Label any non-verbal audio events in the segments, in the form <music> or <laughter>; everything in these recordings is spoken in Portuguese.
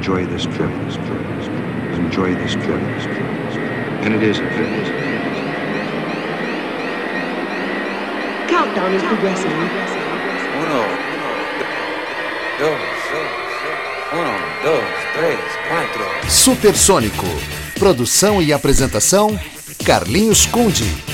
enjoy this trip. Enjoy this trip. And it is a trip. Countdown is progressing. Uno, dos, uno, dos, três, quatro. Supersônico. Produção e apresentação: Carlinhos Conde.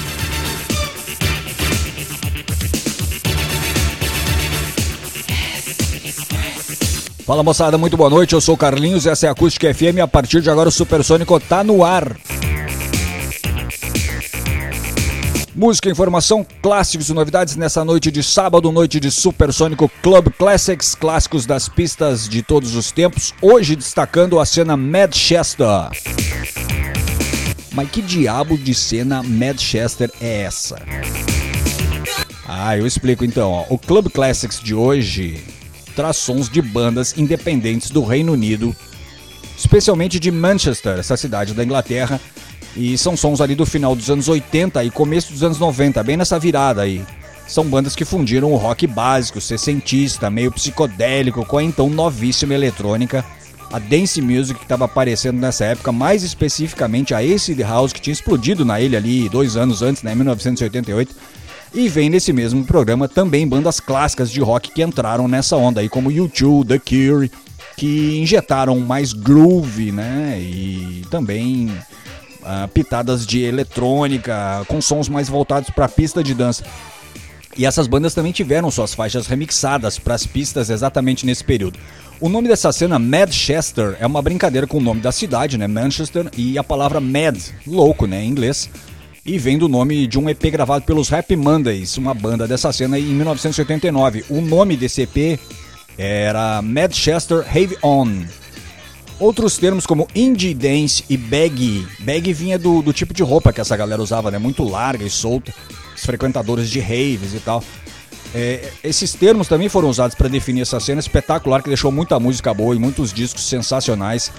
Fala moçada, muito boa noite. Eu sou o Carlinhos, essa é a Acústica FM. A partir de agora o Supersônico tá no ar. Música, informação, clássicos e novidades nessa noite de sábado, noite de Supersônico Club Classics, clássicos das pistas de todos os tempos. Hoje destacando a cena Manchester. Mas que diabo de cena Manchester é essa? Ah, eu explico então. Ó. O Club Classics de hoje traz sons de bandas independentes do Reino Unido, especialmente de Manchester, essa cidade da Inglaterra, e são sons ali do final dos anos 80 e começo dos anos 90, bem nessa virada aí. São bandas que fundiram o rock básico, sessentista, meio psicodélico, com a então novíssima eletrônica, a dance music que estava aparecendo nessa época, mais especificamente a Acid House que tinha explodido na ilha ali dois anos antes, né, em 1988. E vem nesse mesmo programa também bandas clássicas de rock que entraram nessa onda aí, como U2, The Cure, que injetaram mais groove, né? E também uh, pitadas de eletrônica, com sons mais voltados para a pista de dança. E essas bandas também tiveram suas faixas remixadas para as pistas exatamente nesse período. O nome dessa cena, Madchester, é uma brincadeira com o nome da cidade, né, Manchester, e a palavra mad, louco, né, em inglês, e vem do nome de um EP gravado pelos Happy Mondays, uma banda dessa cena em 1989. O nome desse EP era Manchester Have On. Outros termos como indie dance e baggy. Baggy vinha do, do tipo de roupa que essa galera usava, né? Muito larga e solta. Os frequentadores de raves e tal. É, esses termos também foram usados para definir essa cena espetacular que deixou muita música boa e muitos discos sensacionais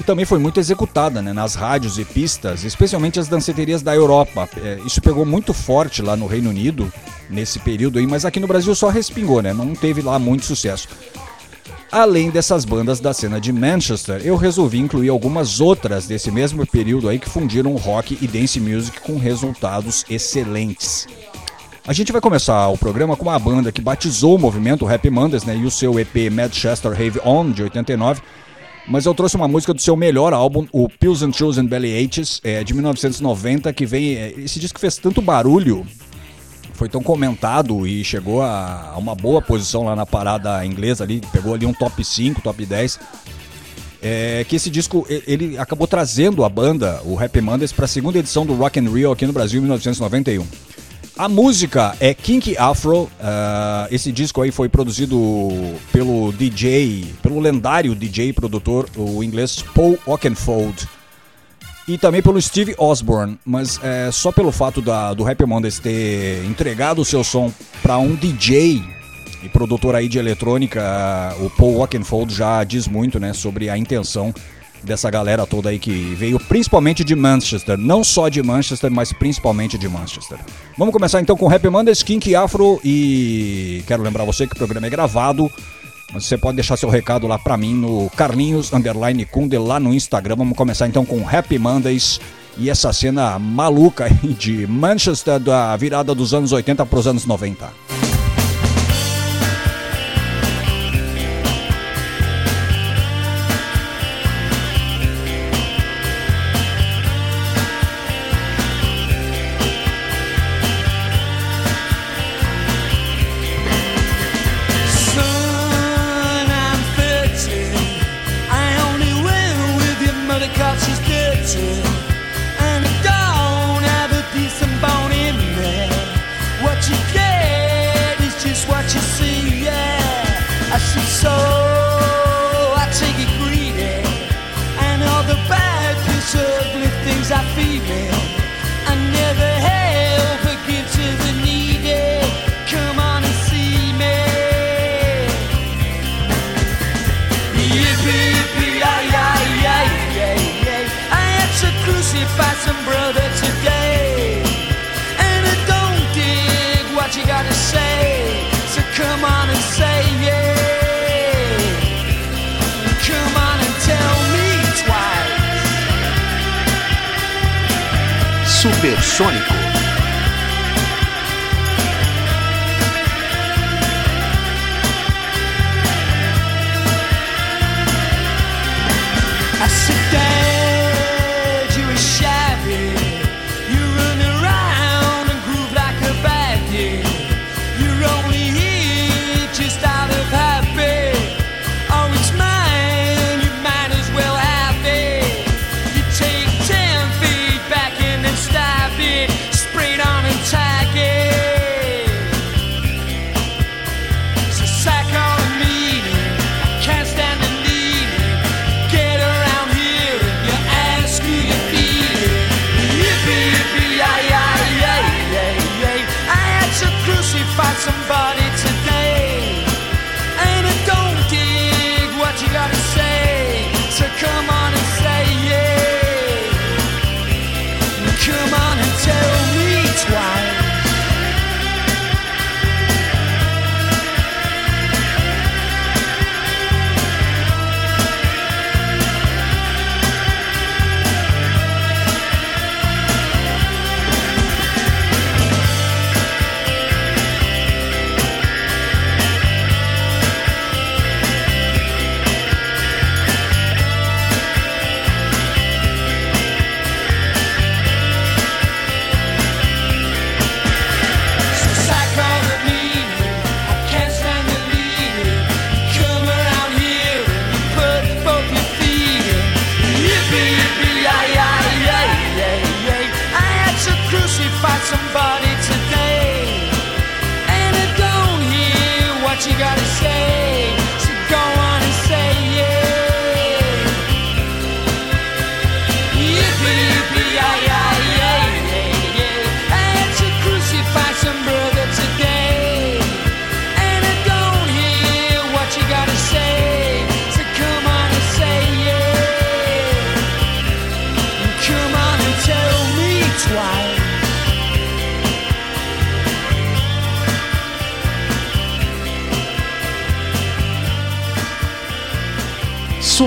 e também foi muito executada né, nas rádios e pistas, especialmente as danceterias da Europa. É, isso pegou muito forte lá no Reino Unido nesse período aí, mas aqui no Brasil só respingou, né? Não teve lá muito sucesso. Além dessas bandas da cena de Manchester, eu resolvi incluir algumas outras desse mesmo período aí que fundiram rock e dance music com resultados excelentes. A gente vai começar o programa com uma banda que batizou o movimento Happy Mondays, né, e o seu EP Manchester Have On de 89 mas eu trouxe uma música do seu melhor álbum, o Pills and Chills and Belly Aches, é, de 1990, que vem. É, esse disco fez tanto barulho, foi tão comentado e chegou a, a, uma boa posição lá na parada inglesa ali, pegou ali um top 5, top 10. É, que esse disco ele acabou trazendo a banda, o Happy Mondays, para a segunda edição do Rock and Rio aqui no Brasil em 1991. A música é Kinky Afro. Uh, esse disco aí foi produzido pelo DJ, pelo lendário DJ produtor, o inglês Paul Oakenfold. E também pelo Steve Osborne, mas é, só pelo fato da, do Happy Mondays ter entregado o seu som para um DJ e produtor aí de eletrônica, o Paul Oakenfold já diz muito né, sobre a intenção dessa galera toda aí que veio principalmente de Manchester, não só de Manchester, mas principalmente de Manchester. Vamos começar então com Happy Mondays, Kink Afro e quero lembrar você que o programa é gravado, mas você pode deixar seu recado lá para mim no Carlinhos Underline Kunde lá no Instagram. Vamos começar então com Happy Mondays e essa cena maluca de Manchester da virada dos anos 80 para os anos 90.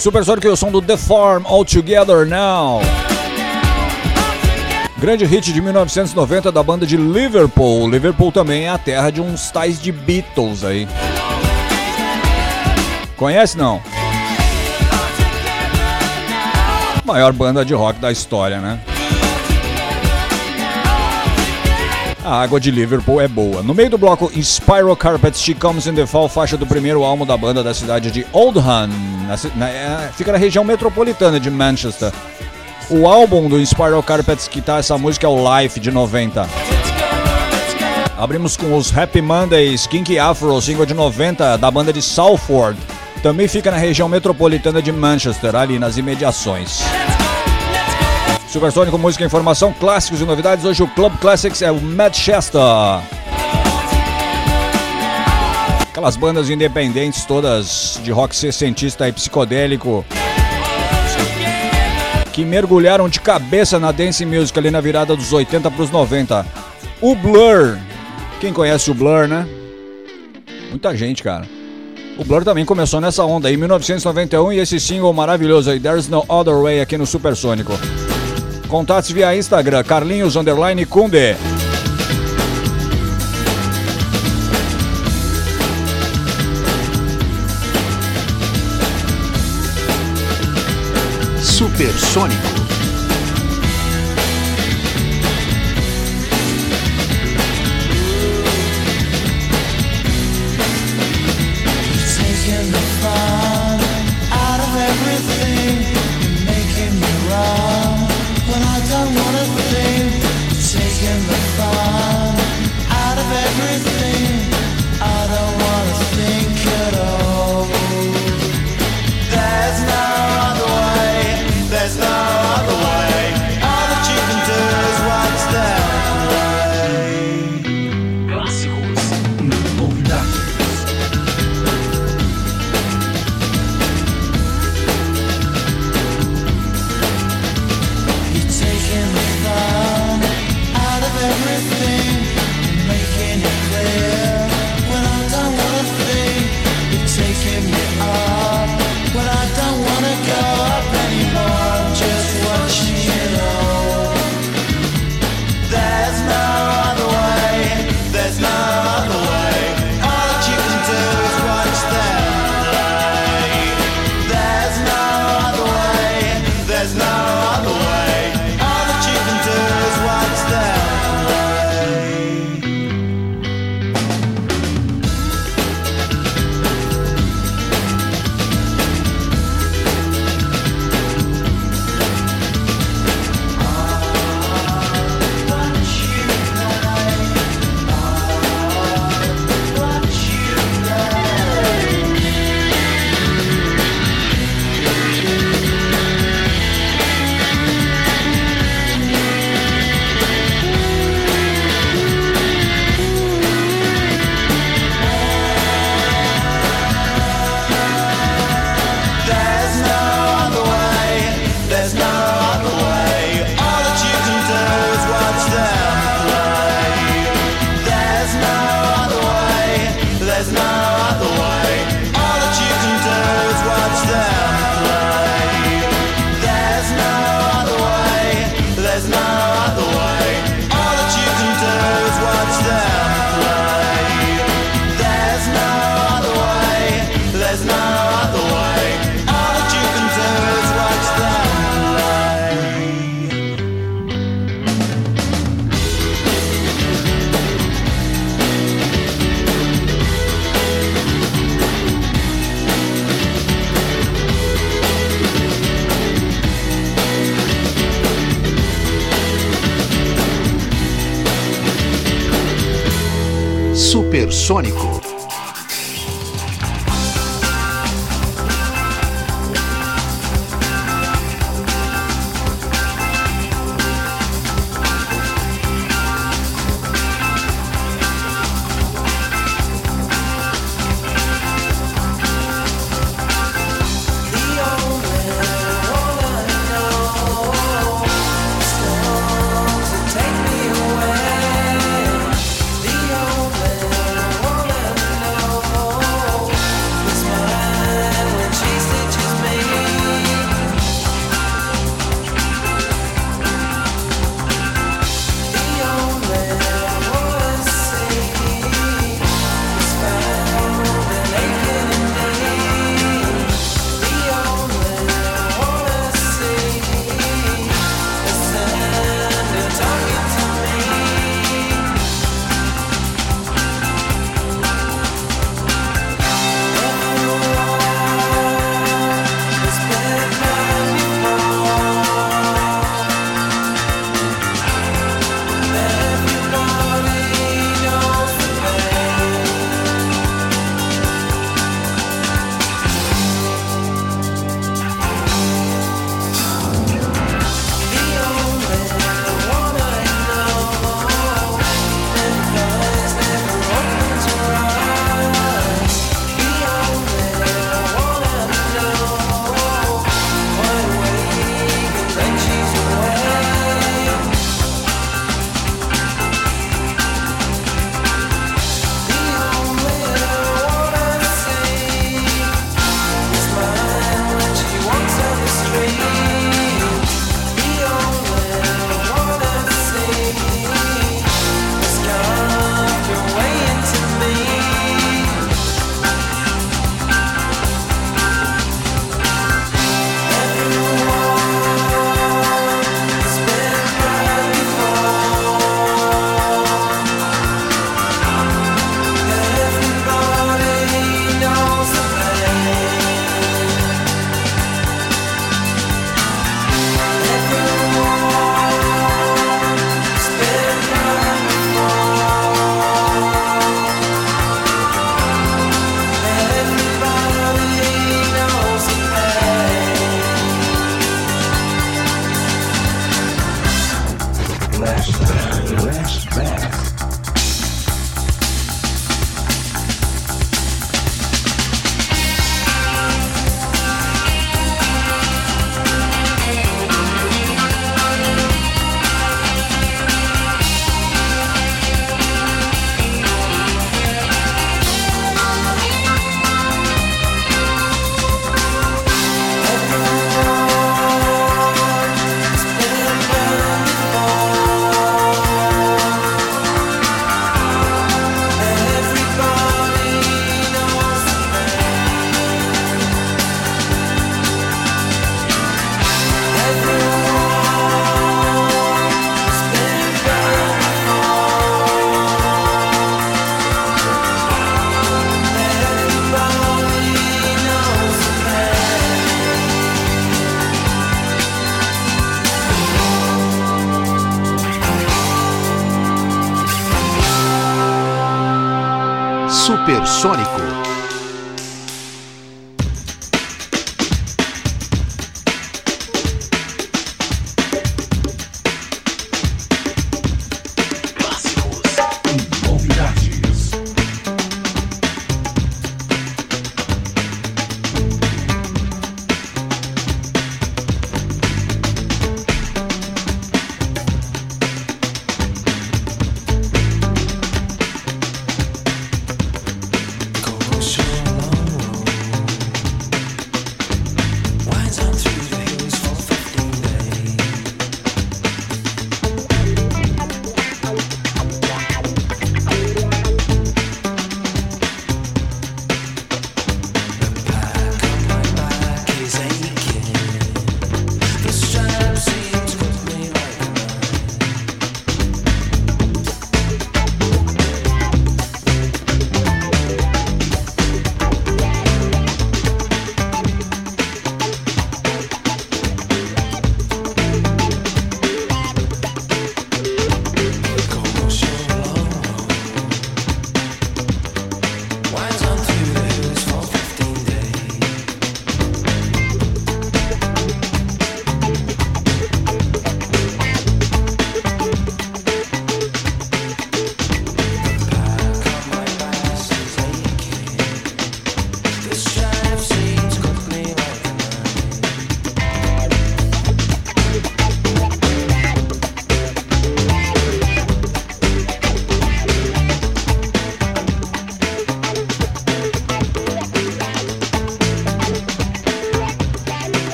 Supersônico e o som do The Farm All Together Now. Grande hit de 1990 da banda de Liverpool. Liverpool também é a terra de uns tais de Beatles aí. Conhece não? Maior banda de rock da história, né? A água de Liverpool é boa. No meio do bloco Spiral Carpets, She Comes in the Fall, faixa do primeiro álbum da banda da cidade de Oldham, na na- é, fica na região metropolitana de Manchester. O álbum do Spiral Carpets que tá essa música é o Life de 90. Abrimos com os Happy Mondays, Kinky Afro, single de 90 da banda de Salford. Também fica na região metropolitana de Manchester, ali nas imediações. Supersônico, música, informação, clássicos e novidades. Hoje o Club Classics é o Manchester. Aquelas bandas independentes todas de rock sessentista e psicodélico que mergulharam de cabeça na dance music ali na virada dos 80 para os 90. O Blur. Quem conhece o Blur, né? Muita gente, cara. O Blur também começou nessa onda em 1991 e esse single maravilhoso aí, There's No Other Way, aqui no Supersônico. Contatos via Instagram, Carlinhos Underline Kunde. supersônico. Sônico.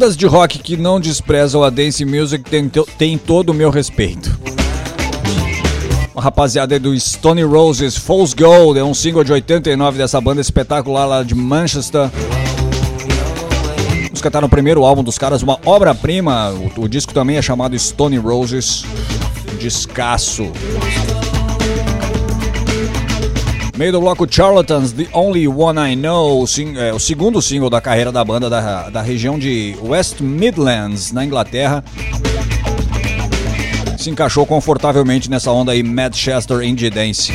Bandas de rock que não desprezam a dance music têm to- têm todo o meu respeito. A rapaziada do Stone Roses, Fool's Gold, é um single de 89 dessa banda espetacular lá de Manchester. Música tá no primeiro álbum dos caras, uma obra-prima. O, o disco também é chamado Stone Roses. Descasso. Meio do bloco Charlatans, The Only One I Know, é, o segundo single da carreira da banda da, da região de West Midlands, na Inglaterra. Se encaixou confortavelmente nessa onda aí, Manchester Indie Dance.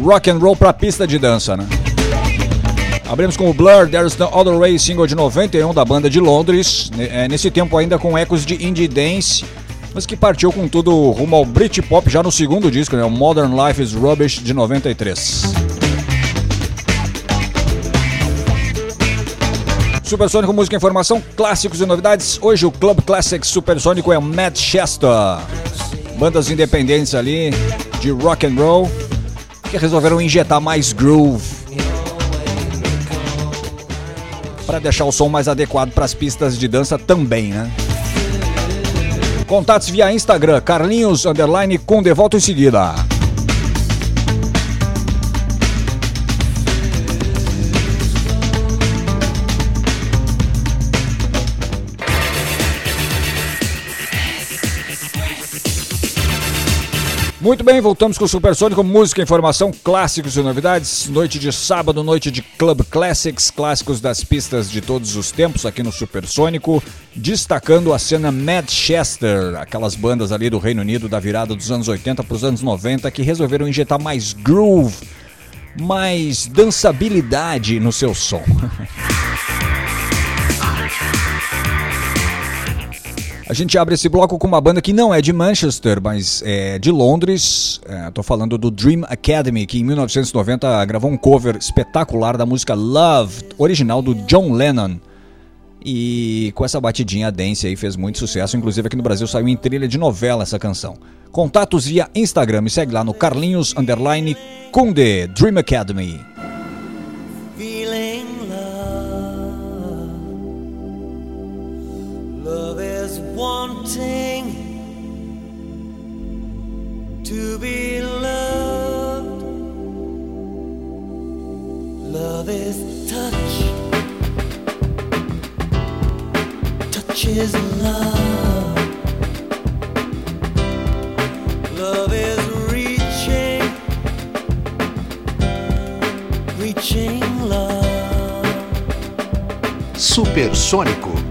Rock and roll pra pista de dança, né? Abrimos com o Blur, There's No Other Way, single de 91 da banda de Londres. É, Nesse tempo ainda com ecos de indie dance, mas que partiu com tudo rumo ao Britpop já no segundo disco, né? O Modern Life is Rubbish de 93. Supersônico Música e Informação, clássicos e novidades. Hoje o Club Classics Supersônico é Manchester. Bandas independentes ali de rock and roll que resolveram injetar mais groove para deixar o som mais adequado para as pistas de dança também, né? Contatos via Instagram, Carlinhos underline com de volta em seguida. Muito bem, voltamos com o Supersônico, música, informação, clássicos e novidades. Noite de sábado, noite de Club Classics, clássicos das pistas de todos os tempos aqui no Supersônico, destacando a cena Manchester, aquelas bandas ali do Reino Unido da virada dos anos 80 para os anos 90 que resolveram injetar mais groove, mais dançabilidade no seu som. <laughs> A gente abre esse bloco com uma banda que não é de Manchester, mas é de Londres. É, tô falando do Dream Academy, que em 1990 gravou um cover espetacular da música Love, original do John Lennon. E com essa batidinha dance aí fez muito sucesso, inclusive aqui no Brasil saiu em trilha de novela essa canção. Contatos via Instagram, me segue lá no Carlinhos Underline Kunde, Dream Academy. Love is touch. Touch is love. Love is reaching reaching love. Supersônico.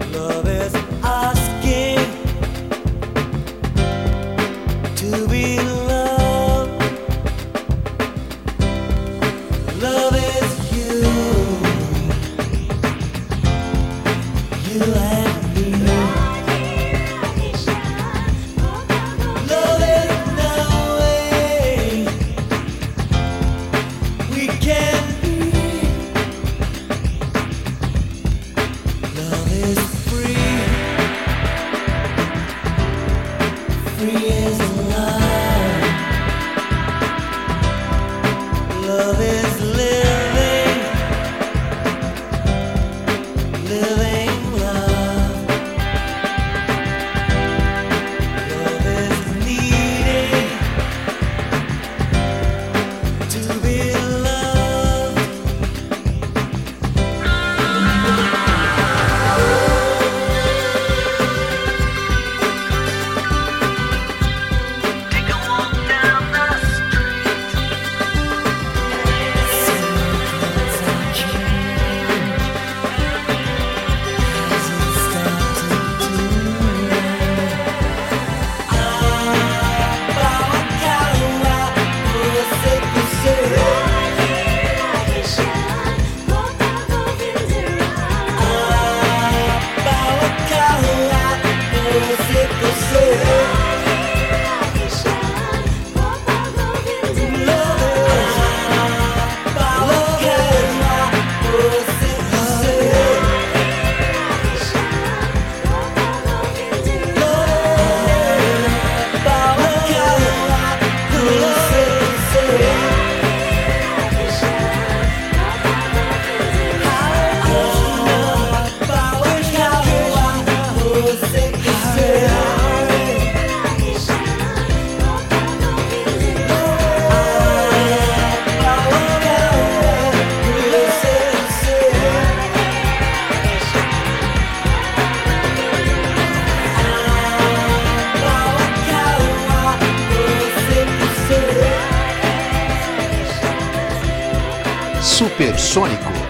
Supersônico.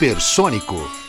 Supersônico.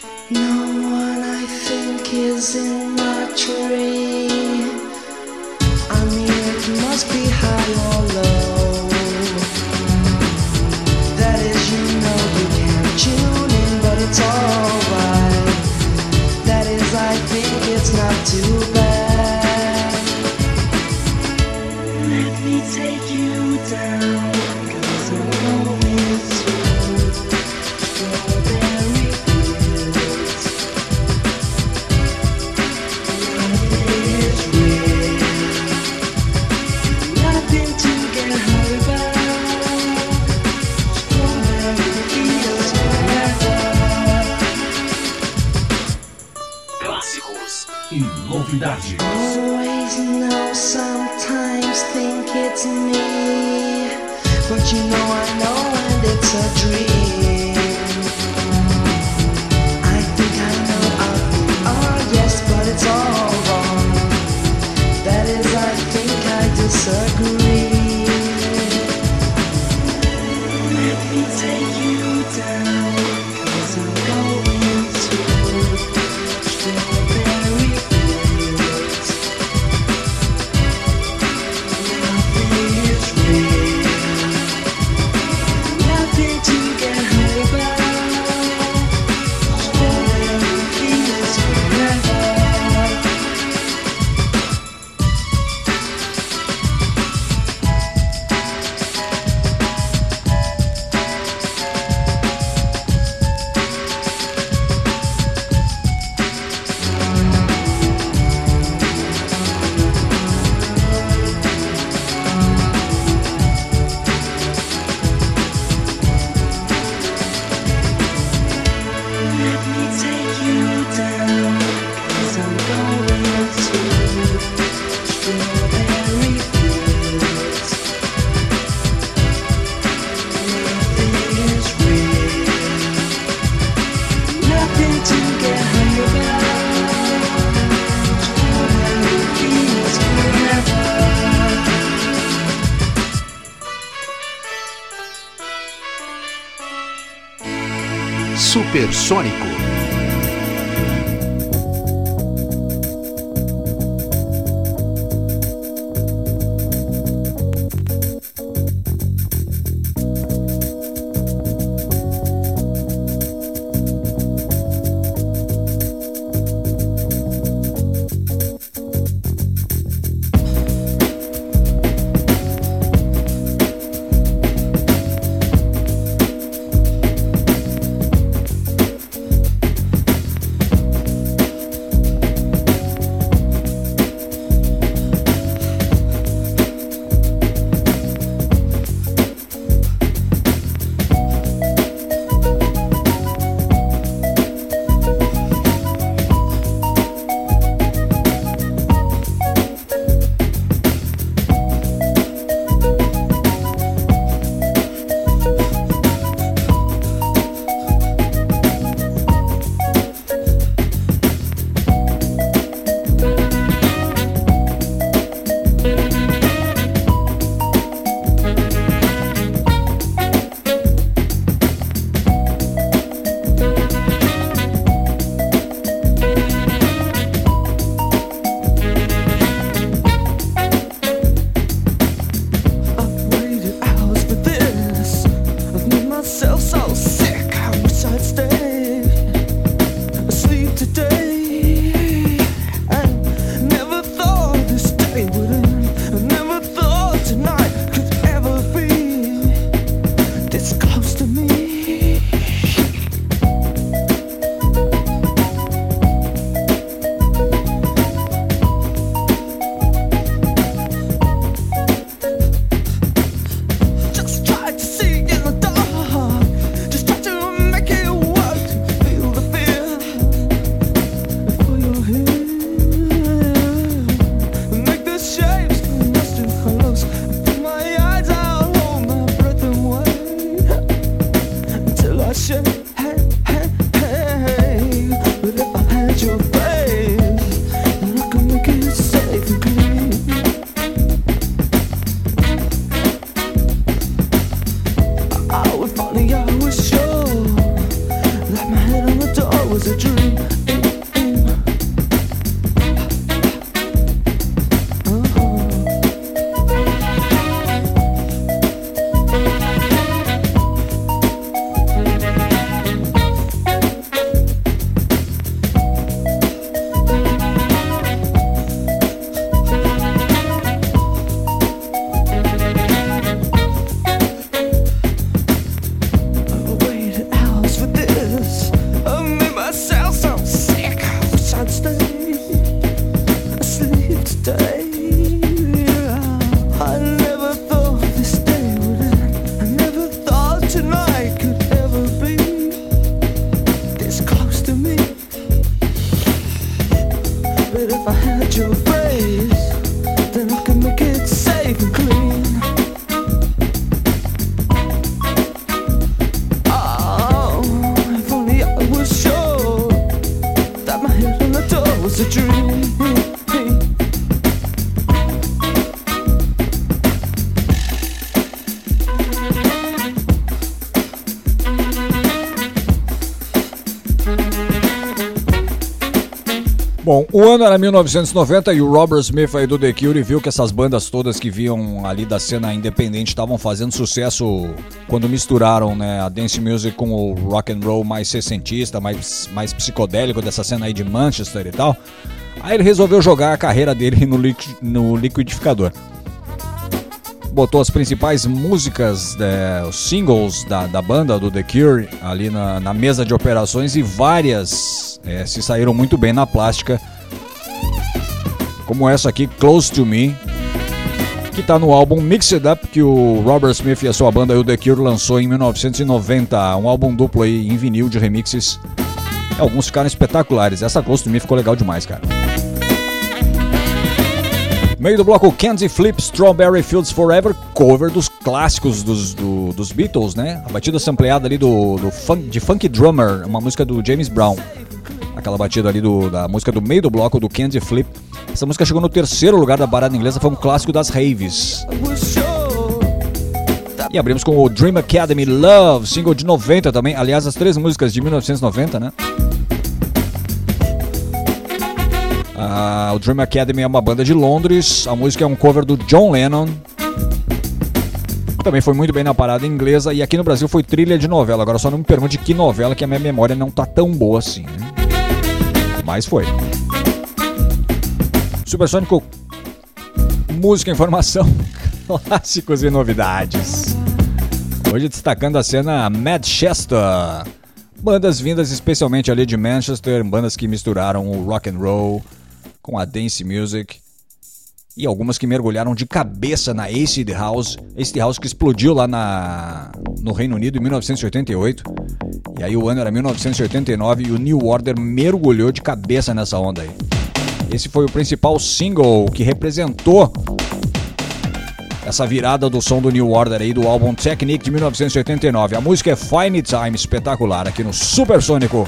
Supersônico. mm, 1990 e o Robert Smith aí do The Cure viu que essas bandas todas que vinham ali da cena independente estavam fazendo sucesso quando misturaram né, a dance music com o rock and roll mais sessentista, mais, mais psicodélico dessa cena aí de Manchester e tal. Aí ele resolveu jogar a carreira dele no, liqui- no liquidificador. Botou as principais músicas, né, os singles da, da banda, do The Cure, ali na, na mesa de operações e várias eh, se saíram muito bem na plástica. Como essa aqui, Close to Me, que tá no álbum Mixed Up que o Robert Smith e a sua banda o The Cure lançou em 1990. Um álbum duplo aí em vinil de remixes. Alguns ficaram espetaculares. Essa Close to Me ficou legal demais, cara. Meio do bloco Candy Flip Strawberry Fields Forever, cover dos clássicos dos, do- dos Beatles, né? A batida sampleada ali do, do fun- de Funky Drummer, uma música do James Brown. Aquela batida ali do- da música do meio do bloco do Candy Flip. Essa música chegou no terceiro lugar da parada inglesa, foi um clássico das raves. E abrimos com o Dream Academy Love, single de 90 também. Aliás, as três músicas de 1990, né? Ah, o Dream Academy é uma banda de Londres. A música é um cover do John Lennon. Também foi muito bem na parada inglesa. E aqui no Brasil foi trilha de novela. Agora só não me pergunte que novela, que a minha memória não tá tão boa assim. Né? Mas foi. Supersônico música, informação, <laughs> clássicos e novidades. Hoje destacando a cena Manchester. Bandas vindas especialmente ali de Manchester, bandas que misturaram o rock and roll com a dance music e algumas que mergulharam de cabeça na Acid House, Acid House que explodiu lá na, no Reino Unido em 1988. E aí o ano era 1989 e o New Order mergulhou de cabeça nessa onda aí. Esse foi o principal single que representou essa virada do som do New Order aí do álbum Technique de 1989. A música é Fine Time, espetacular aqui no Supersônico.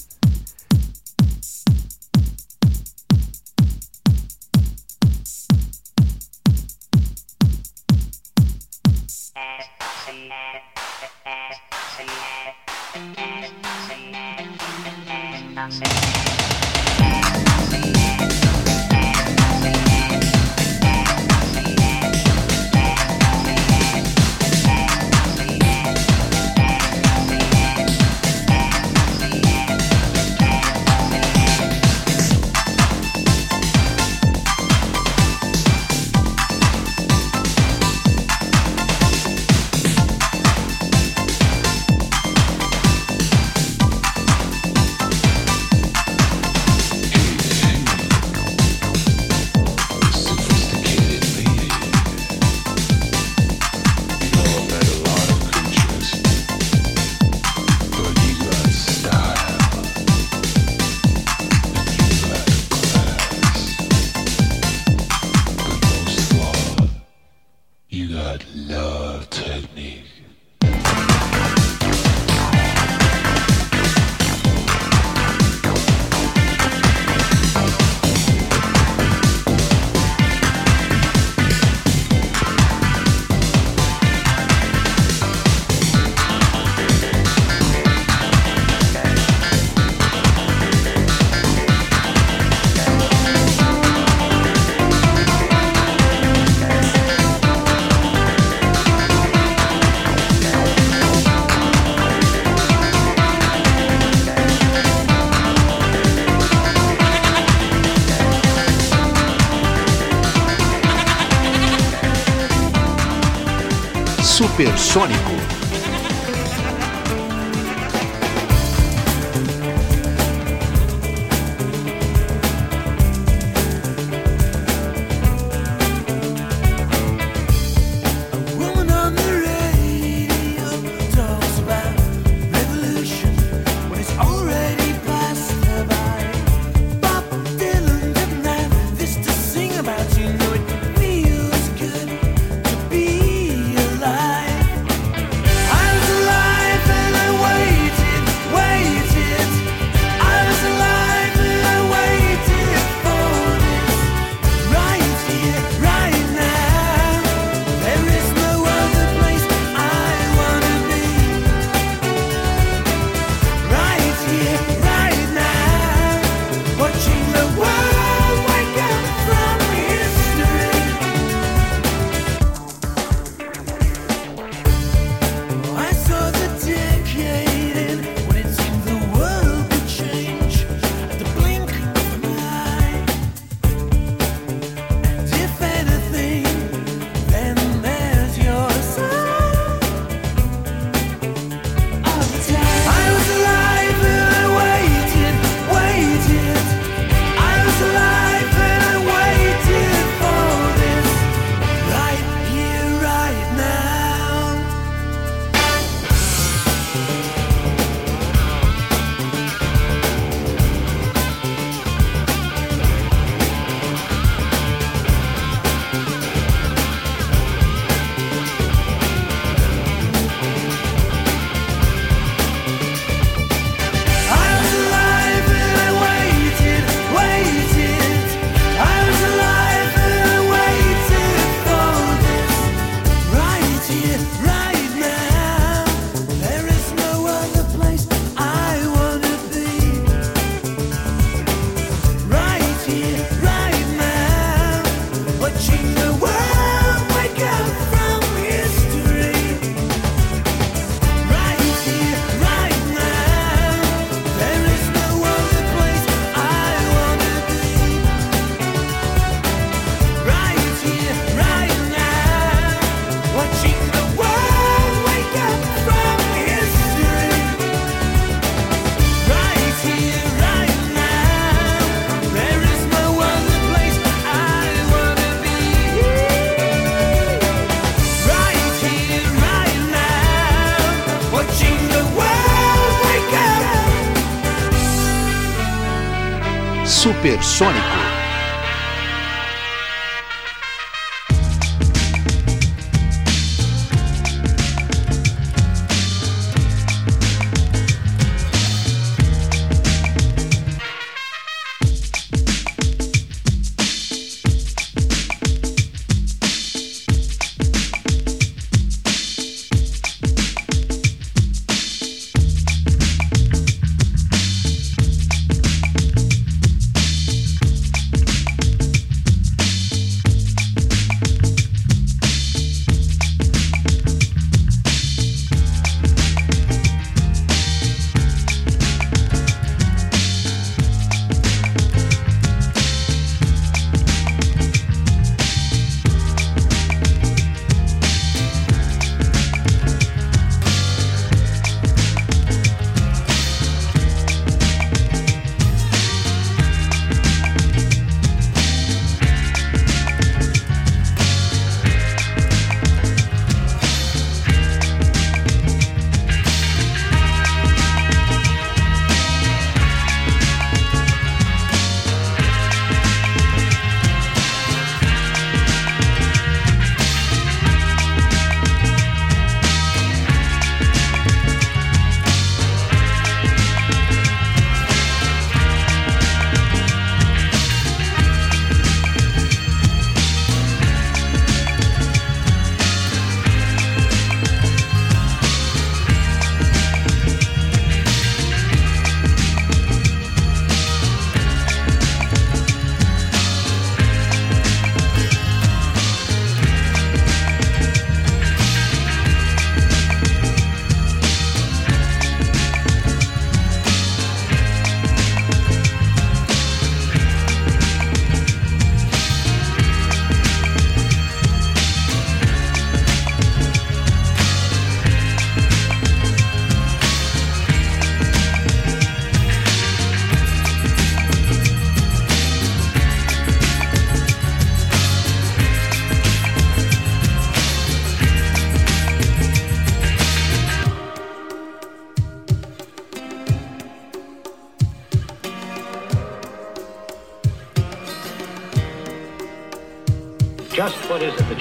Supersônico.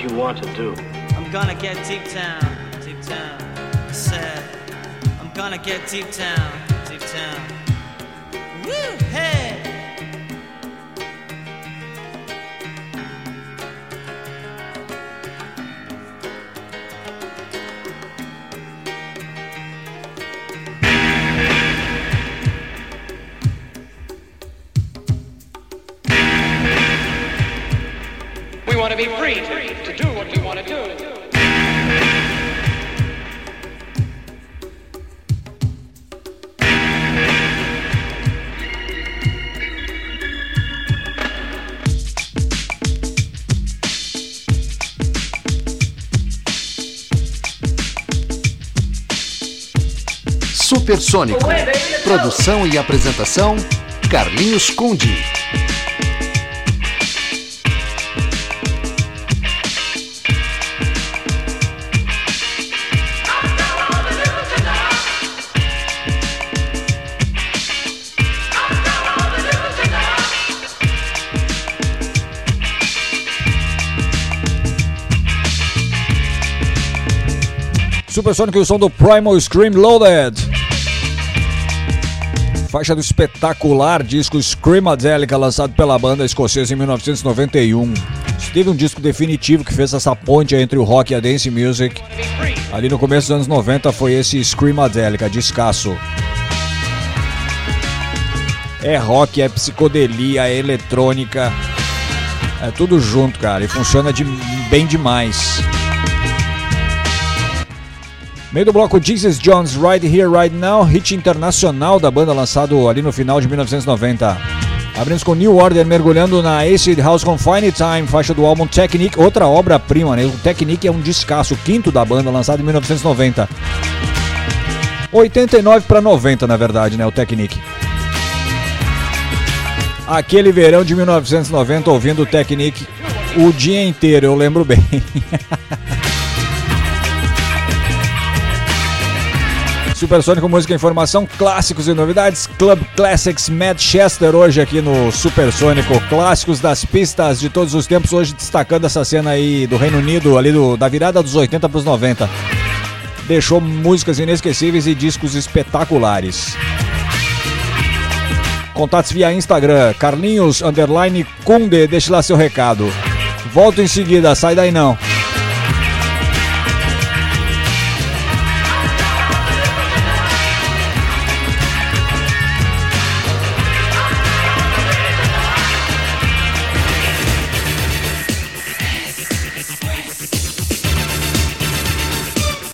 You want to do? I'm gonna get deep down, deep down. I said, I'm gonna get deep down, Supersônico. Produção e apresentação: Carlinhos Conde. Supersônico e o som do Primal Scream Loaded. Faixa do espetacular disco Screamadelica, lançado pela banda escocesa em 1991. Isso teve um disco definitivo que fez essa ponte entre o rock e a dance music. Ali no começo dos anos 90 foi esse Screamadelica, descasso. É rock, é psicodelia, é eletrônica. É tudo junto, cara, e funciona de, bem demais. Meio do bloco Jesus Jones, Right Here, Right Now, hit internacional da banda lançado ali no final de 1990. Abrimos com New Order mergulhando na Acid House com Fine Time, faixa do álbum Technique, outra obra-prima, né? O Technique é um descasso, quinto da banda, lançado em 1990. 89 para 90, na verdade, né? O Technique. Aquele verão de 1990 ouvindo o Technique o dia inteiro, eu lembro bem. <laughs> Supersônico Música e Informação, clássicos e novidades, Club Classics Manchester hoje aqui no Supersônico, clássicos das pistas de todos os tempos, hoje destacando essa cena aí do Reino Unido, ali do, da virada dos 80 para os 90. Deixou músicas inesquecíveis e discos espetaculares. Contatos via Instagram, Carlinhos Underline Kunde, deixe lá seu recado. Volto em seguida, sai daí não.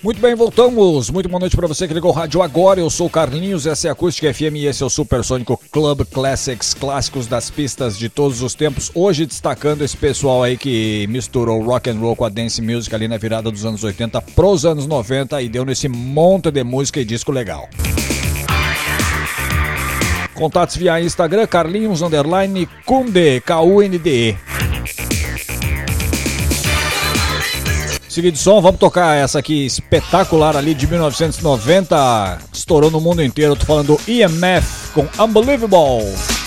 Muito bem, voltamos. Muito boa noite para você que ligou o rádio agora. Eu sou o Carlinhos, essa é a Acústica FM e esse é o Supersônico Club Classics, clássicos das pistas de todos os tempos. Hoje destacando esse pessoal aí que misturou rock and roll com a dance music ali na virada dos anos 80 pros anos 90 e deu nesse monte de música e disco legal. Contatos via Instagram, Carlinhos Underline Kunde, K-U-N-D-E. Seguido de som, vamos tocar essa aqui espetacular ali de 1990. Estourou no mundo inteiro. Tô falando do EMF com Unbelievable.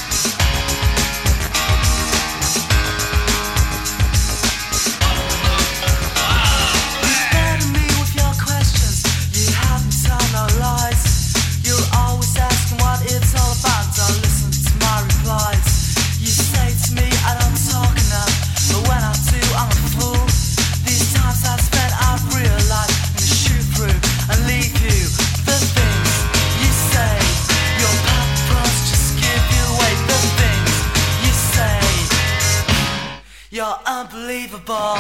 Unbelievable.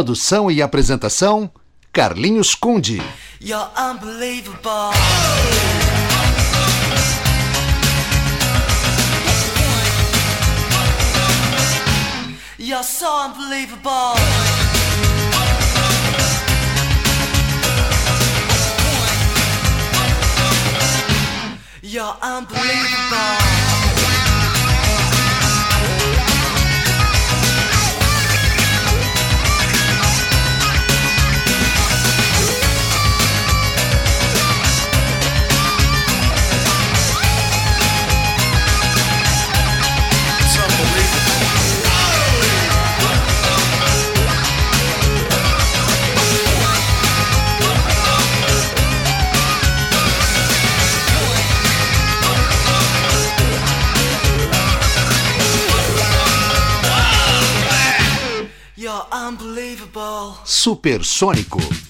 Produção e apresentação: Carlinhos Conde. You're unbelievable. You're so unbelievable. You're unbelievable. Supersônico.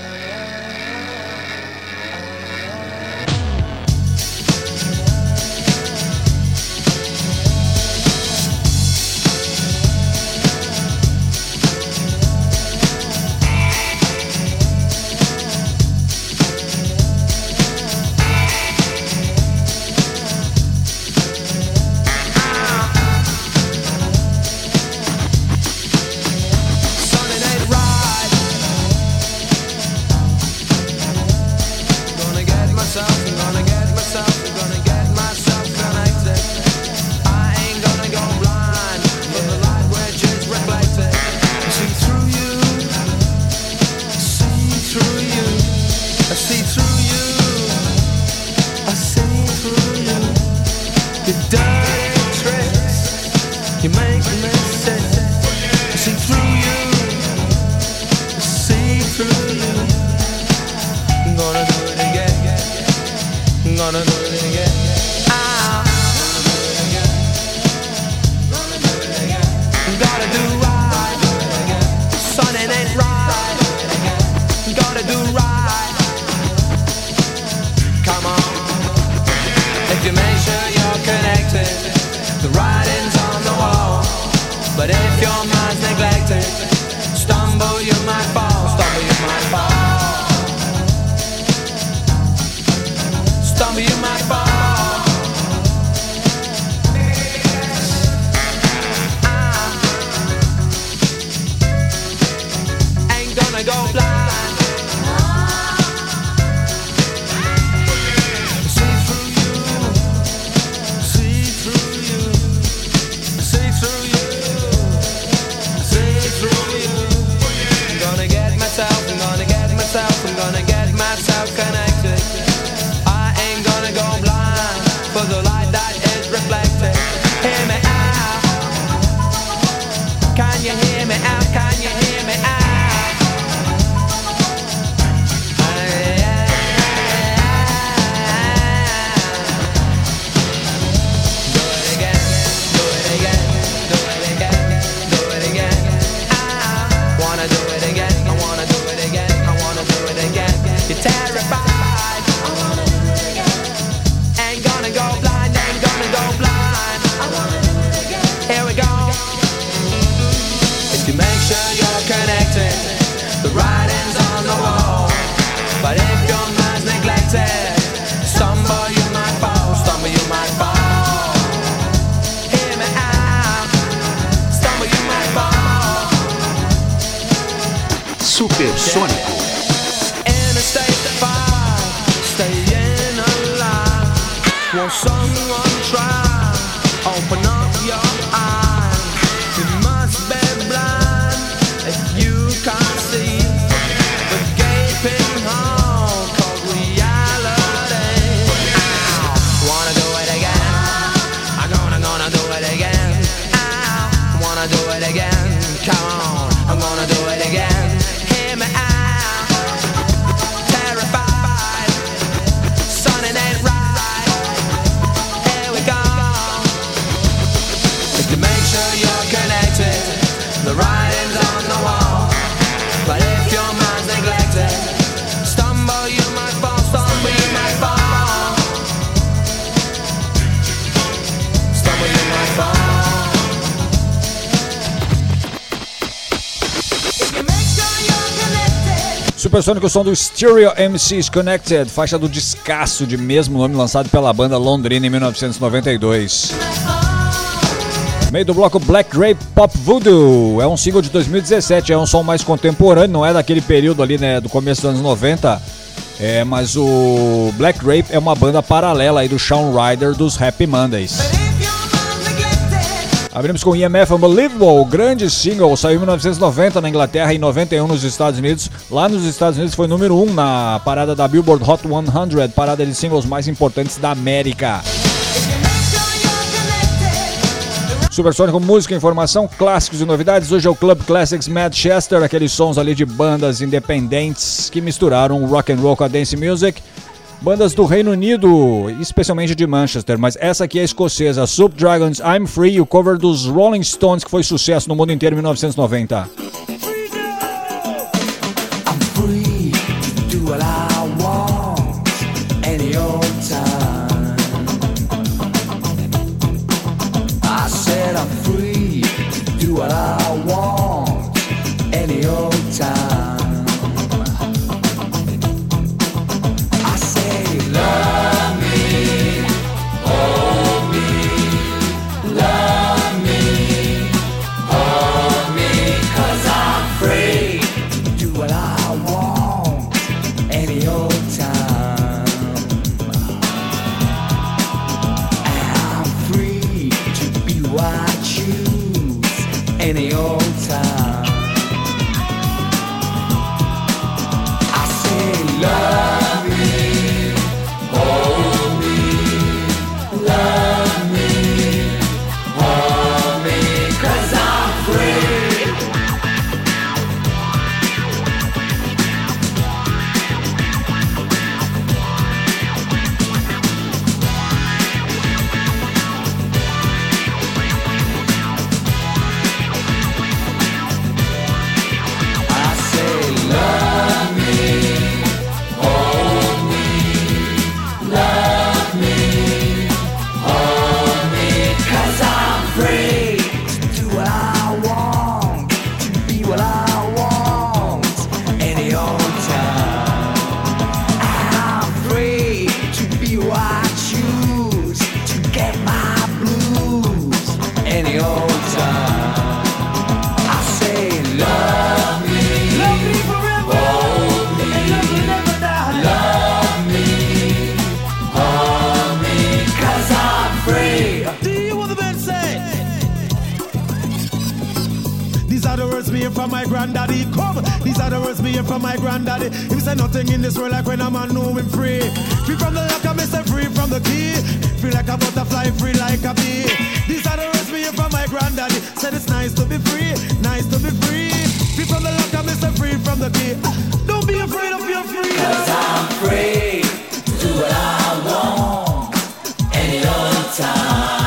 Gonna do it again. Ow. Wanna do it again? Come on, I'm gonna do it again. Hear me out Supersônico, o som do Stereo MCs Connected, faixa do descasso de mesmo nome lançado pela banda Londrina em 1992. Meio do bloco Black Grape Pop Voodoo, é um single de 2017, é um som mais contemporâneo, não é daquele período ali, né, do começo dos anos 90. É, mas o Black Grape é uma banda paralela aí do Shawn Ryder dos Happy Mondays. Abrimos com EMF Unbelievable, grande single, saiu em 1990 na Inglaterra e em 91 nos Estados Unidos. Lá nos Estados Unidos foi número 1 na parada da Billboard Hot 100, parada de singles mais importantes da América. Supersônico, música, informação, clássicos e novidades. Hoje é o Club Classics Manchester, aqueles sons ali de bandas independentes que misturaram rock and roll com a dance music. Bandas do Reino Unido, especialmente de Manchester, mas essa aqui é escocesa, Soup Dragons I'm Free, o cover dos Rolling Stones, que foi sucesso no mundo inteiro em 1990. free my. Come, these are the words me hear from my granddaddy. He say nothing in this world like when a man know him free. Free from the lock, I miss free from the key. Free like a butterfly, free like a bee. These are the words me hear from my granddaddy. Said it's nice to be free, nice to be free. Free from the lock, I miss free from the key. Don't be afraid of your freedom. Cause I'm free do what I want any old time.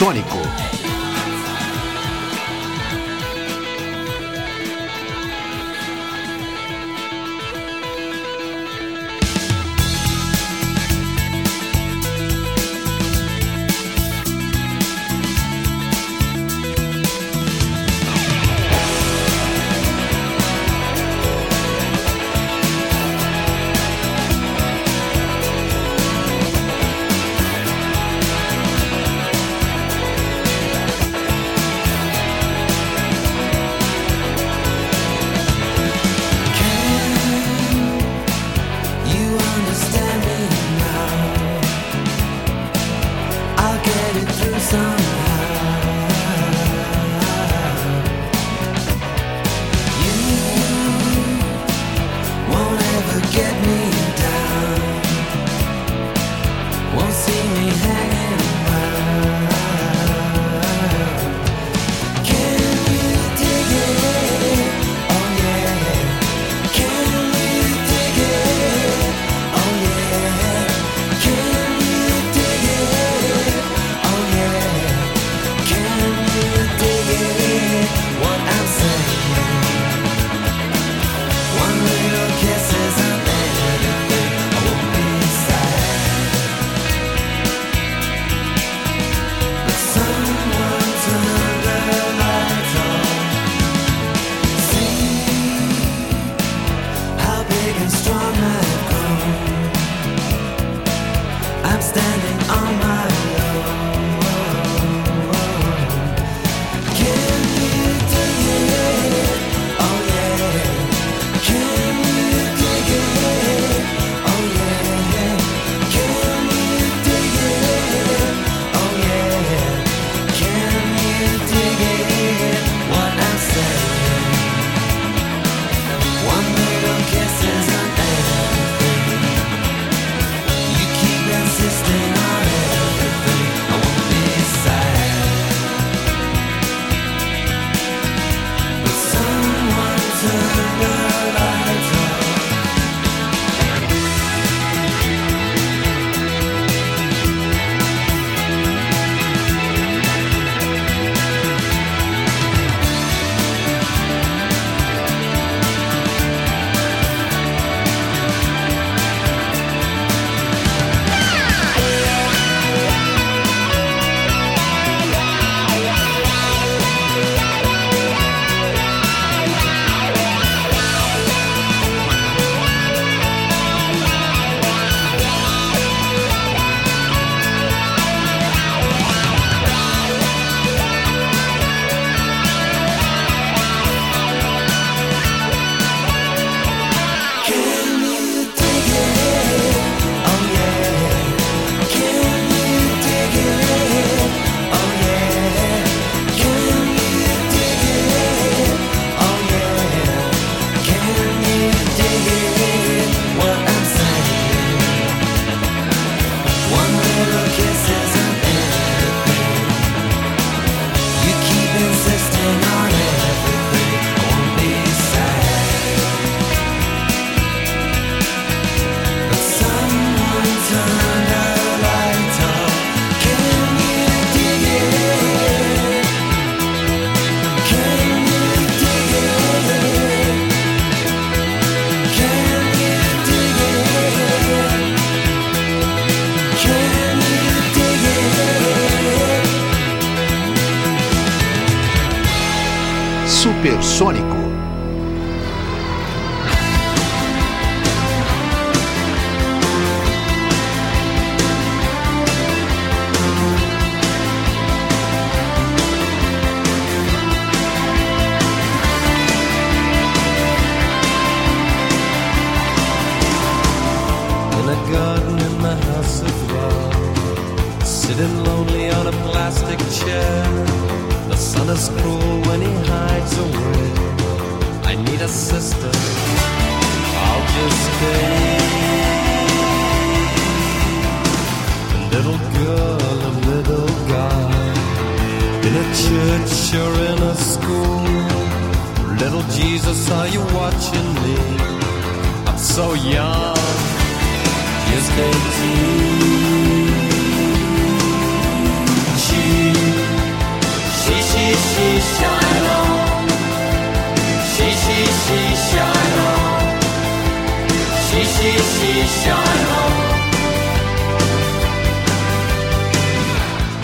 Supersônico.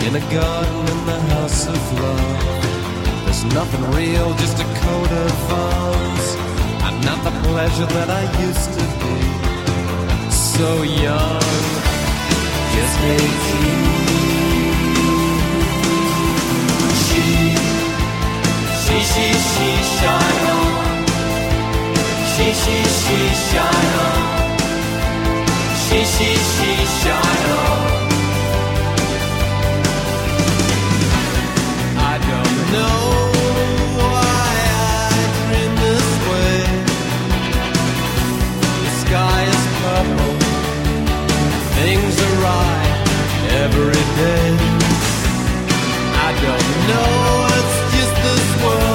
In a garden in the house of love, there's nothing real, just a coat of arms. I'm not the pleasure that I used to be so young, just. She, she, she, she. She, she, she, shine on. I don't know why I dream this way. The sky is purple. Things are right every day. I don't know, it's just this world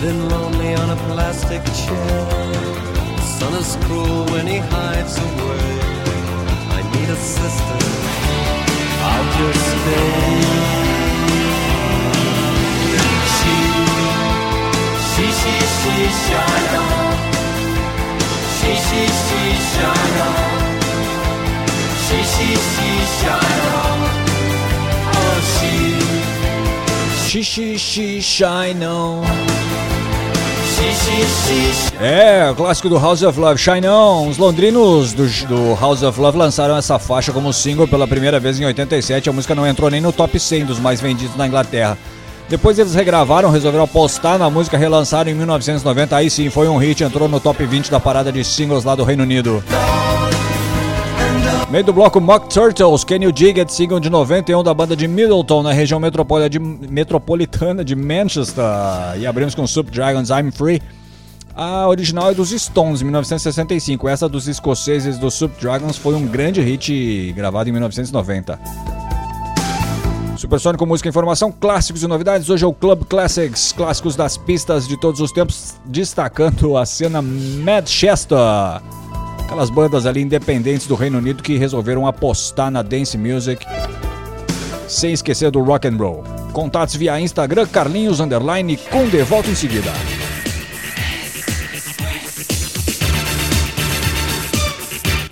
sitting lonely on a plastic chair. The sun is cruel when he hides away. I need a sister. I'll just stay. She, she, she, she, shine on. She, she, she, shine on. She, she, she, on. Oh, she. On. She, she, she, É, o clássico do House of Love, Shine On. Os londrinos do, do House of Love lançaram essa faixa como single pela primeira vez em 87. A música não entrou nem no top 100 dos mais vendidos na Inglaterra. Depois eles regravaram, resolveram apostar na música, relançaram em 1990. Aí sim, foi um hit, entrou no top 20 da parada de singles lá do Reino Unido. Meio do bloco Mock Turtles, Can You Dig It, single de 91 da banda de Middleton, na região metropolitana de Manchester. E abrimos com Soup Dragons, I'm Free. A original é dos Stones, em 1965. Essa dos escoceses do Soup Dragons foi um grande hit gravado em 1990. Supersônico Música Informação, clássicos e novidades. Hoje é o Club Classics, clássicos das pistas de todos os tempos, destacando a cena Manchester. Aquelas bandas ali independentes do Reino Unido que resolveram apostar na dance music, sem esquecer do rock and roll. Contatos via Instagram, Carlinhos Underline, com de volta em seguida.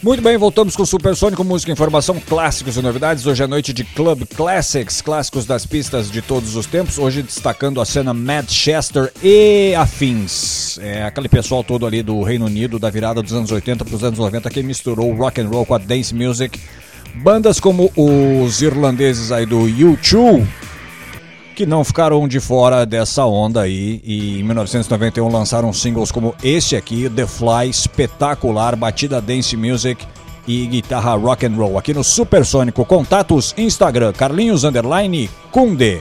Muito bem, voltamos com o Supersônico Música, Informação, Clássicos e Novidades. Hoje é noite de Club Classics, clássicos das pistas de todos os tempos. Hoje destacando a cena Manchester e afins. É aquele pessoal todo ali do Reino Unido, da virada dos anos 80 para os anos 90, que misturou rock and roll com a dance music. Bandas como os irlandeses aí do U2, que não ficaram de fora dessa onda aí e em 1991 lançaram singles como este aqui, The Fly, espetacular, batida dance music e guitarra rock and roll. Aqui no Supersônico, contatos Instagram, Carlinhos Underline Kunde.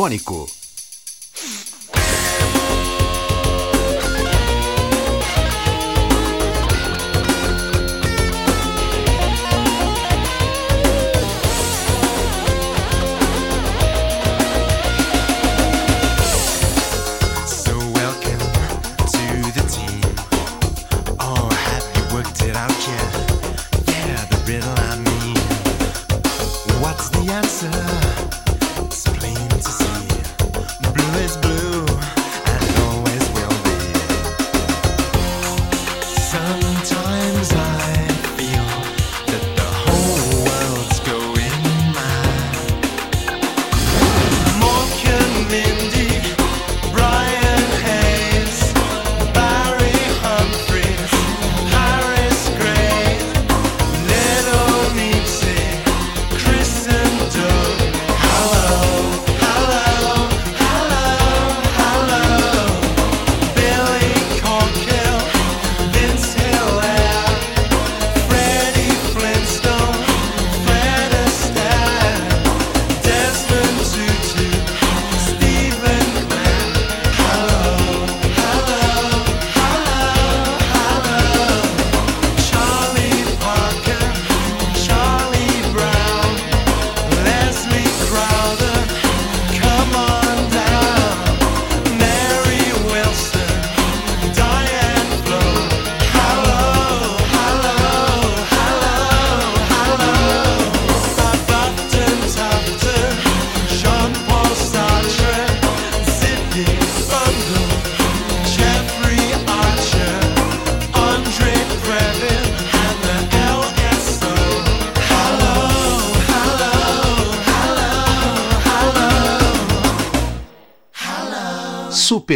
Supersônico.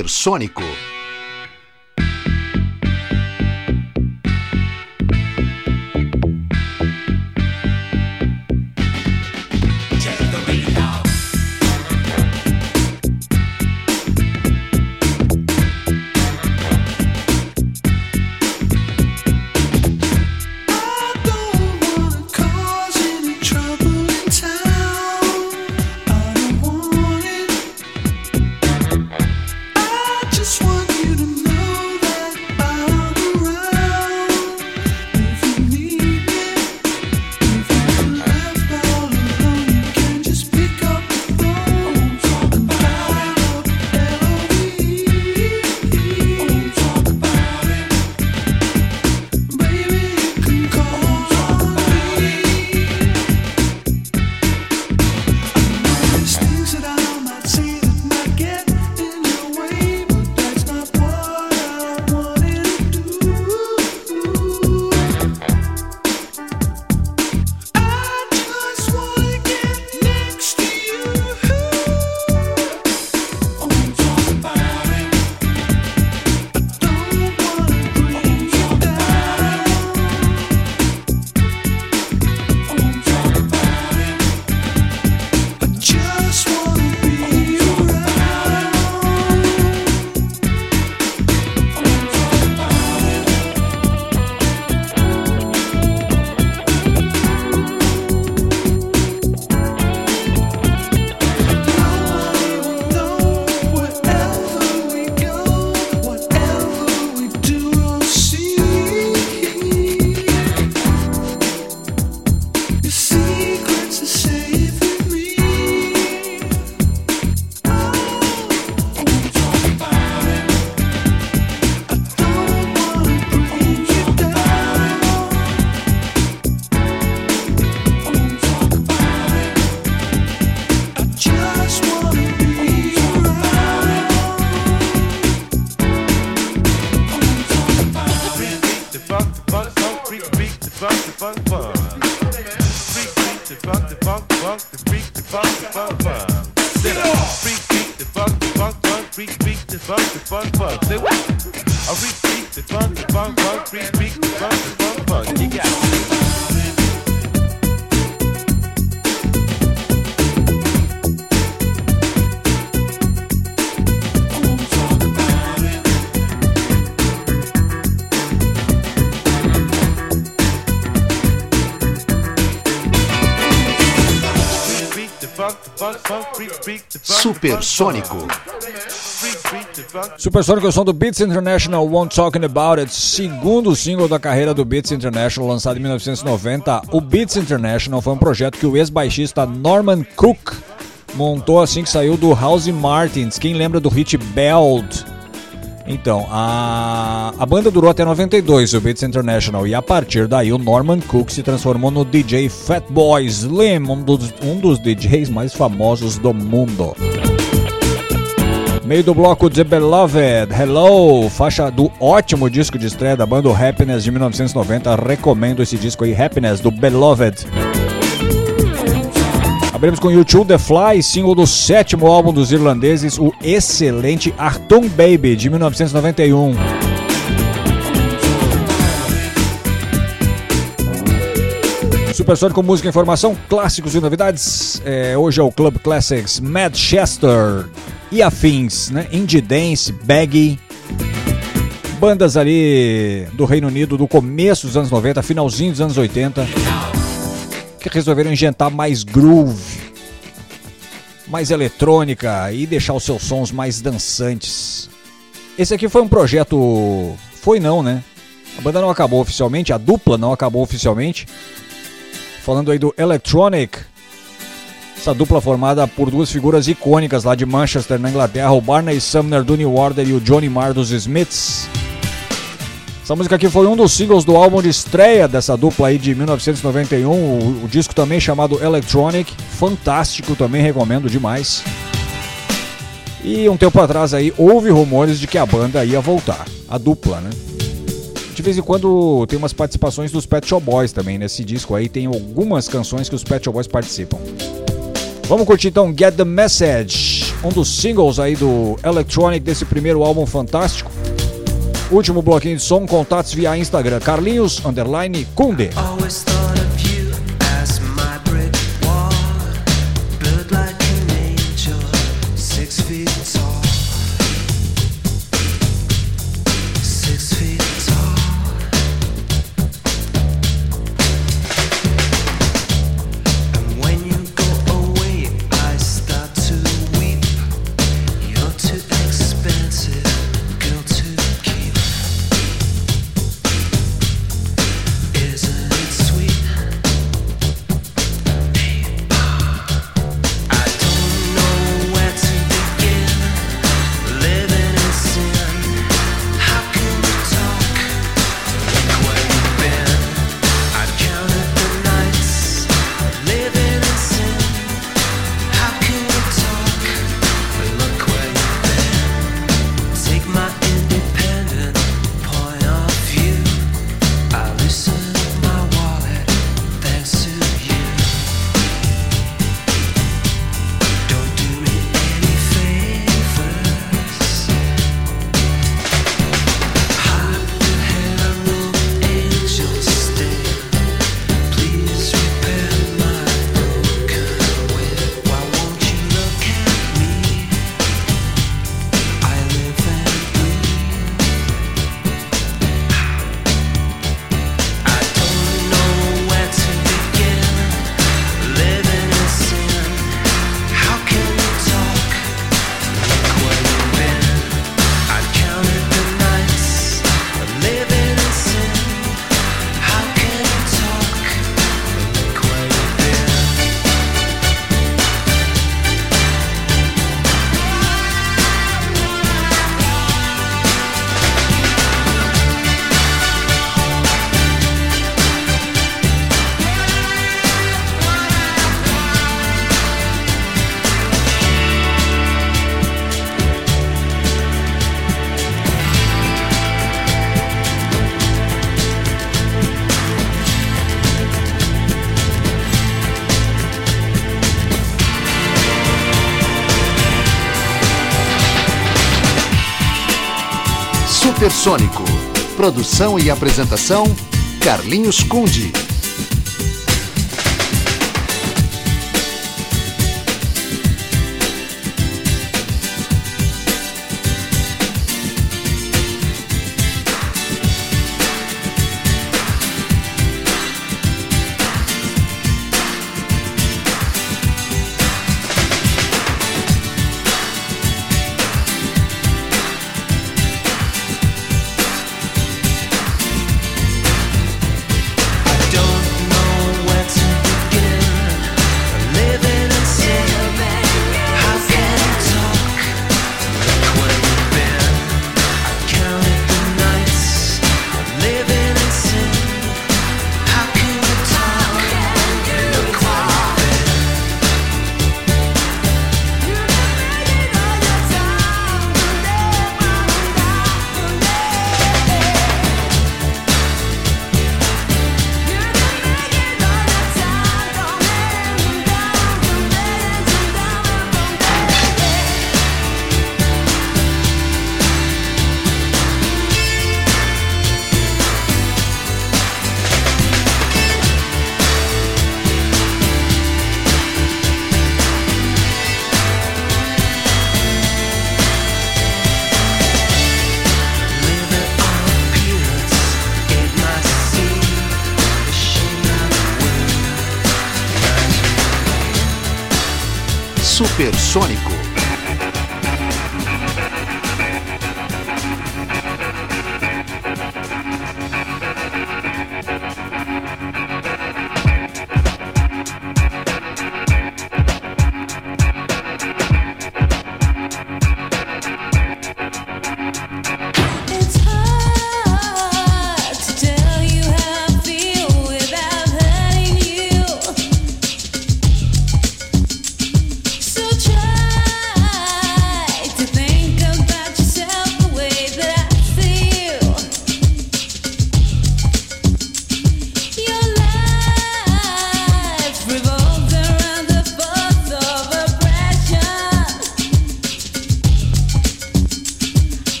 Supersônico. Supersônico. Supersônico é o som do Beats International Won't Talking About It, segundo single da carreira do Beats International, lançado em 1990. O Beats International foi um projeto que o ex-baixista Norman Cook montou assim que saiu do House Martins. Quem lembra do hit Beld? Então, a, a banda durou até 92, o Beats International, e a partir daí o Norman Cook se transformou no DJ Fatboy Slim, um dos, um dos DJs mais famosos do mundo. Meio do bloco The Beloved, Hello, faixa do ótimo disco de estreia da banda Happiness de 1990. Recomendo esse disco aí, Happiness, do Beloved. Abrimos com YouTube The Fly, single do sétimo álbum dos irlandeses, o excelente Artung Baby, de 1991. Supersônico com música, informação, clássicos e novidades. É, hoje é o Club Classics Manchester e afins, né? Indie Dance, Baggy. Bandas ali do Reino Unido do começo dos anos 90, finalzinho dos anos 80, que resolveram injetar mais groove, mais eletrônica e deixar os seus sons mais dançantes. Esse aqui foi um projeto. Foi não, né? A banda não acabou oficialmente, a dupla não acabou oficialmente. Falando aí do Electronic, essa dupla formada por duas figuras icônicas lá de Manchester, na Inglaterra, o Barney Sumner do New Order e o Johnny Marr dos Smiths. Essa música aqui foi um dos singles do álbum de estreia dessa dupla aí de 1991, o, o disco também chamado Electronic, fantástico também, recomendo demais. E um tempo atrás aí houve rumores de que a banda ia voltar, a dupla, né? De vez em quando tem umas participações dos Pet Shop Boys também nesse disco aí, tem algumas canções que os Pet Shop Boys participam. Vamos curtir então Get the Message, um dos singles aí do Electronic desse primeiro álbum fantástico. Último bloquinho de som, contatos via Instagram, Carlinhos, underline, Kunde. Produção e apresentação, Carlinhos Conde.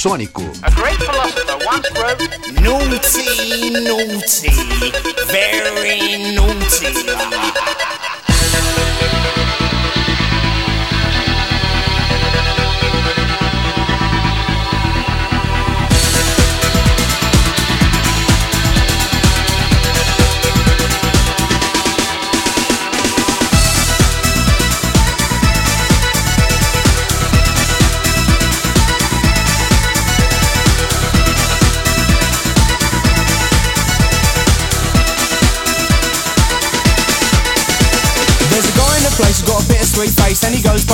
Sônico. A great philosopher once wrote, Nunzi, Nunzi, very Nunzi.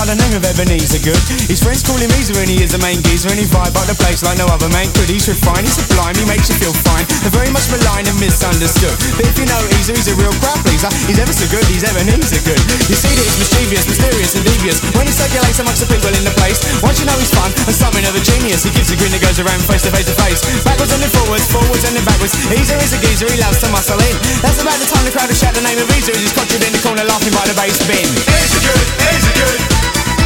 And he by of Ebenezer Good. His friends call him Easer and he is the main geezer and he vibe up the place like no other man could. He's refined, he's sublime, he makes you feel fine. And very much maligned and misunderstood. But if you know Easer, he's a real crowd pleaser. He's ever so good, he's Ebenezer Good. You see that he's mischievous, mysterious and devious. When he circulates amongst the people in the place, once you know he's fun and something of a genius, he gives a grin that goes around face to face to face. Backwards and then forwards, forwards and then backwards. Easer is a geezer, he loves to muscle in. That's about the time the crowd will shout the name of Easer as he's in the corner laughing by the bass bin. Easy good, easy good.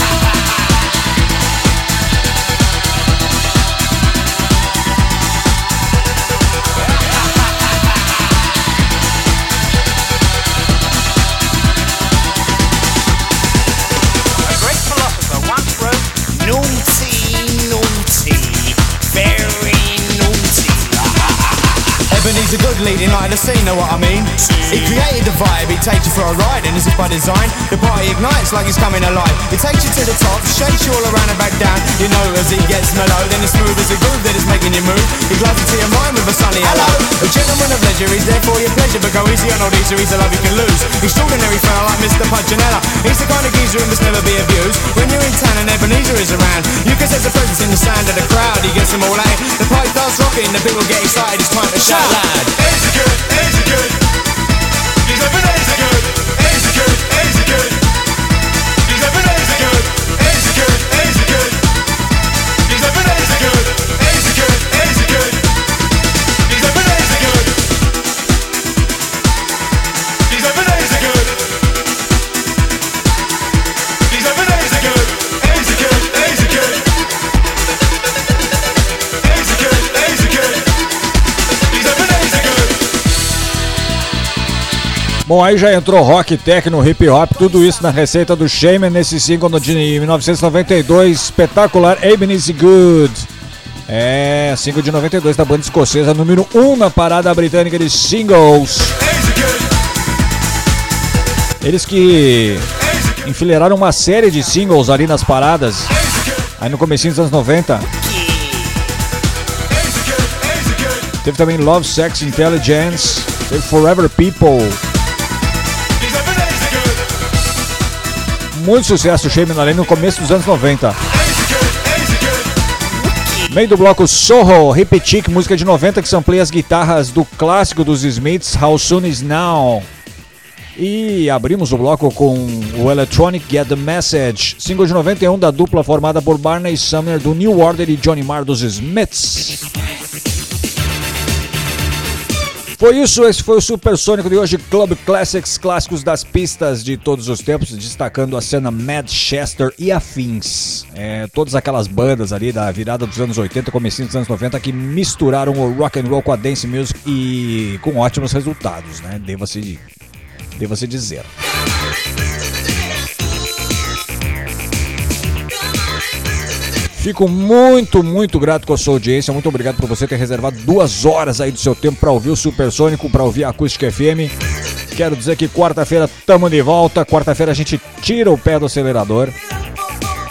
Ebenezer Good leading like the scene, know what I mean? He created the vibe, he takes you for a ride, and as if by design, the party ignites like it's coming alive. He takes you to the top, shakes you all around and back down. You know as he gets mellow, then it's smooth as a groove that is making you move. He glides into your mind with a sunny hello. A gentleman of leisure, he's there for your pleasure, but go easy on all these, he's a love you can lose. Extraordinary fella like Mr. Punchinella. He's the kind of geezer who must never be abused. When you're in town and Ebenezer is around, you can sense the presence in the sound of the crowd. He gets them all out. The party starts rocking, the people get excited. It's time to shout loud. Easy good, easy good. He's up and easy good, easy good, easy good. Bom, aí já entrou rock, techno, hip hop, tudo isso na receita do Shaman nesse single de 1992, espetacular Ebenezer Good. É, single de 92 da banda escocesa, número 1 na parada britânica de singles. Eles que enfileiraram uma série de singles ali nas paradas, aí no comecinho dos anos 90. Teve também Love, Sex, Intelligence, teve Forever People. Muito sucesso o Shaman ali no começo dos anos 90. Meio do bloco Soho, Repetic, música de 90 que sampleia as guitarras do clássico dos Smiths, How Soon Is Now. E abrimos o bloco com o Electronic Get the Message, single de 91 da dupla formada por Barney Sumner do New Order e Johnny Marr dos Smiths. Foi isso, esse foi o Supersônico de hoje, Club Classics, clássicos das pistas de todos os tempos, destacando a cena Manchester e afins. É, todas aquelas bandas ali da virada dos anos 80, comecinho dos anos 90 que misturaram o rock and roll com a dance music e com ótimos resultados, né? Deva-se deva-se dizer. Fico muito, muito grato com a sua audiência. Muito obrigado por você ter reservado duas horas aí do seu tempo para ouvir o Supersônico, para ouvir a Acústica FM. Quero dizer que quarta-feira estamos de volta. Quarta-feira a gente tira o pé do acelerador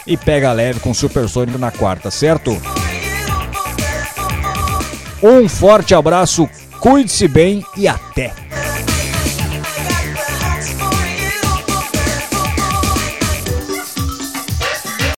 e pega leve com o Supersônico na quarta, certo? Um forte abraço, cuide-se bem e até!